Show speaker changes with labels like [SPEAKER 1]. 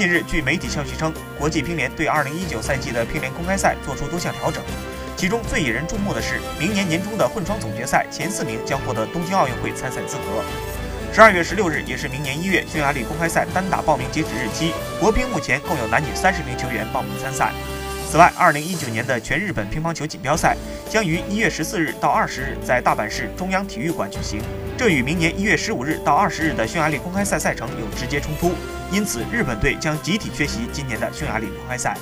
[SPEAKER 1] 近日，据媒体消息称，国际乒联对2019赛季的乒联公开赛做出多项调整，其中最引人注目的是，明年年中的混双总决赛前四名将获得东京奥运会参赛资格。十二月十六日，也是明年一月匈牙利公开赛单打报名截止日期。国乒目前共有男女三十名球员报名参赛。此外，二零一九年的全日本乒乓球锦标赛将于一月十四日到二十日在大阪市中央体育馆举行，这与明年一月十五日到二十日的匈牙利公开赛赛程有直接冲突，因此日本队将集体缺席今年的匈牙利公开赛。